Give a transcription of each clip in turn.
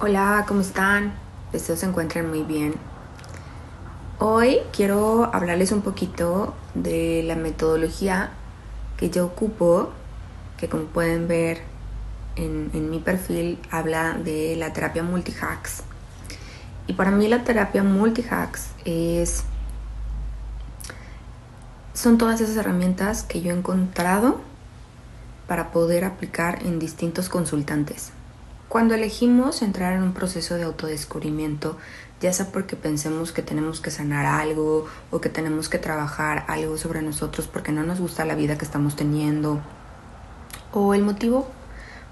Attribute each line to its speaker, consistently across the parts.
Speaker 1: Hola, ¿cómo están? Espero se encuentren muy bien. Hoy quiero hablarles un poquito de la metodología que yo ocupo, que como pueden ver en, en mi perfil habla de la terapia multihacks. Y para mí la terapia multihacks es son todas esas herramientas que yo he encontrado para poder aplicar en distintos consultantes. Cuando elegimos entrar en un proceso de autodescubrimiento, ya sea porque pensemos que tenemos que sanar algo o que tenemos que trabajar algo sobre nosotros porque no nos gusta la vida que estamos teniendo, o el motivo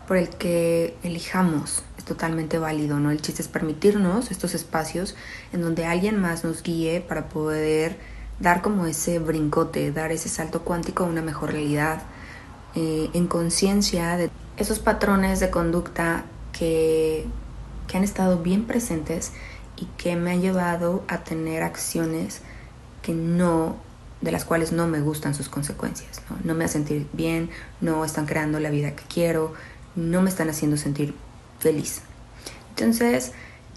Speaker 1: por el que elijamos es totalmente válido, ¿no? El chiste es permitirnos estos espacios en donde alguien más nos guíe para poder dar como ese brincote, dar ese salto cuántico a una mejor realidad, eh, en conciencia de esos patrones de conducta que, han estado bien presentes y que me han llevado a tener acciones que no de las cuales no me gustan sus consecuencias, ¿no? me hacen sentir bien, no están creando la vida que quiero, no me están haciendo sentir feliz. Entonces,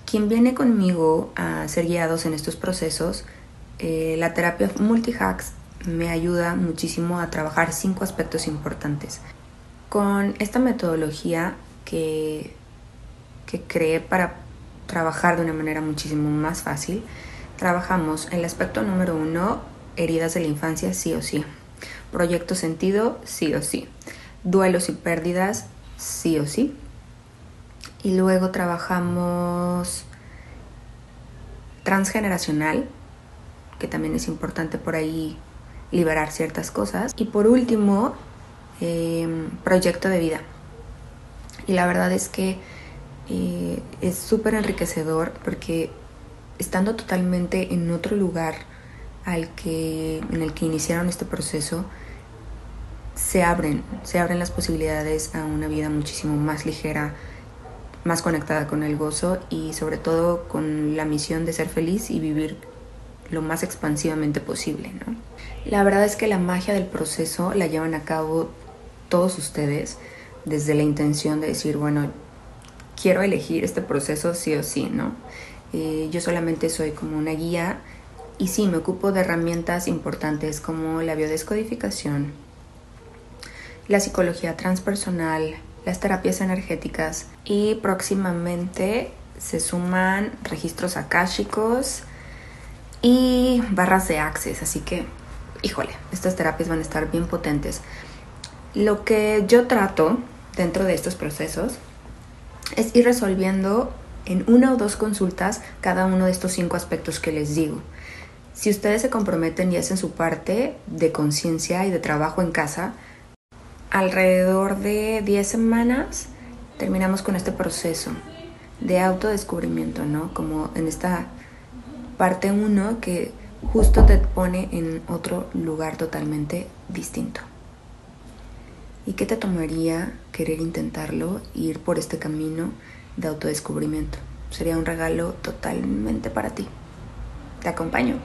Speaker 1: quien viene conmigo a ser guiados en estos procesos, eh, la terapia multihacks me ayuda muchísimo a trabajar cinco aspectos importantes. Con esta metodología que que creé para trabajar de una manera muchísimo más fácil, trabajamos el aspecto número uno, heridas de la infancia, sí o sí. Proyecto sentido, sí o sí. Duelos y pérdidas, sí o sí. Y luego trabajamos transgeneracional, que también es importante por ahí liberar ciertas cosas. Y por último, em, proyecto de vida. Y la verdad es que es súper enriquecedor porque estando totalmente en otro lugar al que, en el que iniciaron este proceso, se abren, se abren las posibilidades a una vida muchísimo más ligera, más conectada con el gozo y sobre todo con la misión de ser feliz y vivir lo más expansivamente posible. ¿no? La verdad es que la magia del proceso la llevan a cabo todos ustedes desde la intención de decir, bueno, quiero elegir este proceso sí o sí, ¿no? Eh, yo solamente soy como una guía y sí, me ocupo de herramientas importantes como la biodescodificación, la psicología transpersonal, las terapias energéticas y próximamente se suman registros akáshicos y barras de access, así que, híjole, estas terapias van a estar bien potentes. Lo que yo trato dentro de estos procesos es ir resolviendo en una o dos consultas cada uno de estos cinco aspectos que les digo. Si ustedes se comprometen y hacen su parte de conciencia y de trabajo en casa, alrededor de 10 semanas terminamos con este proceso de autodescubrimiento, ¿no? Como en esta parte 1 que justo te pone en otro lugar totalmente distinto. ¿Y qué te tomaría querer intentarlo, ir por este camino de autodescubrimiento? Sería un regalo totalmente para ti. Te acompaño.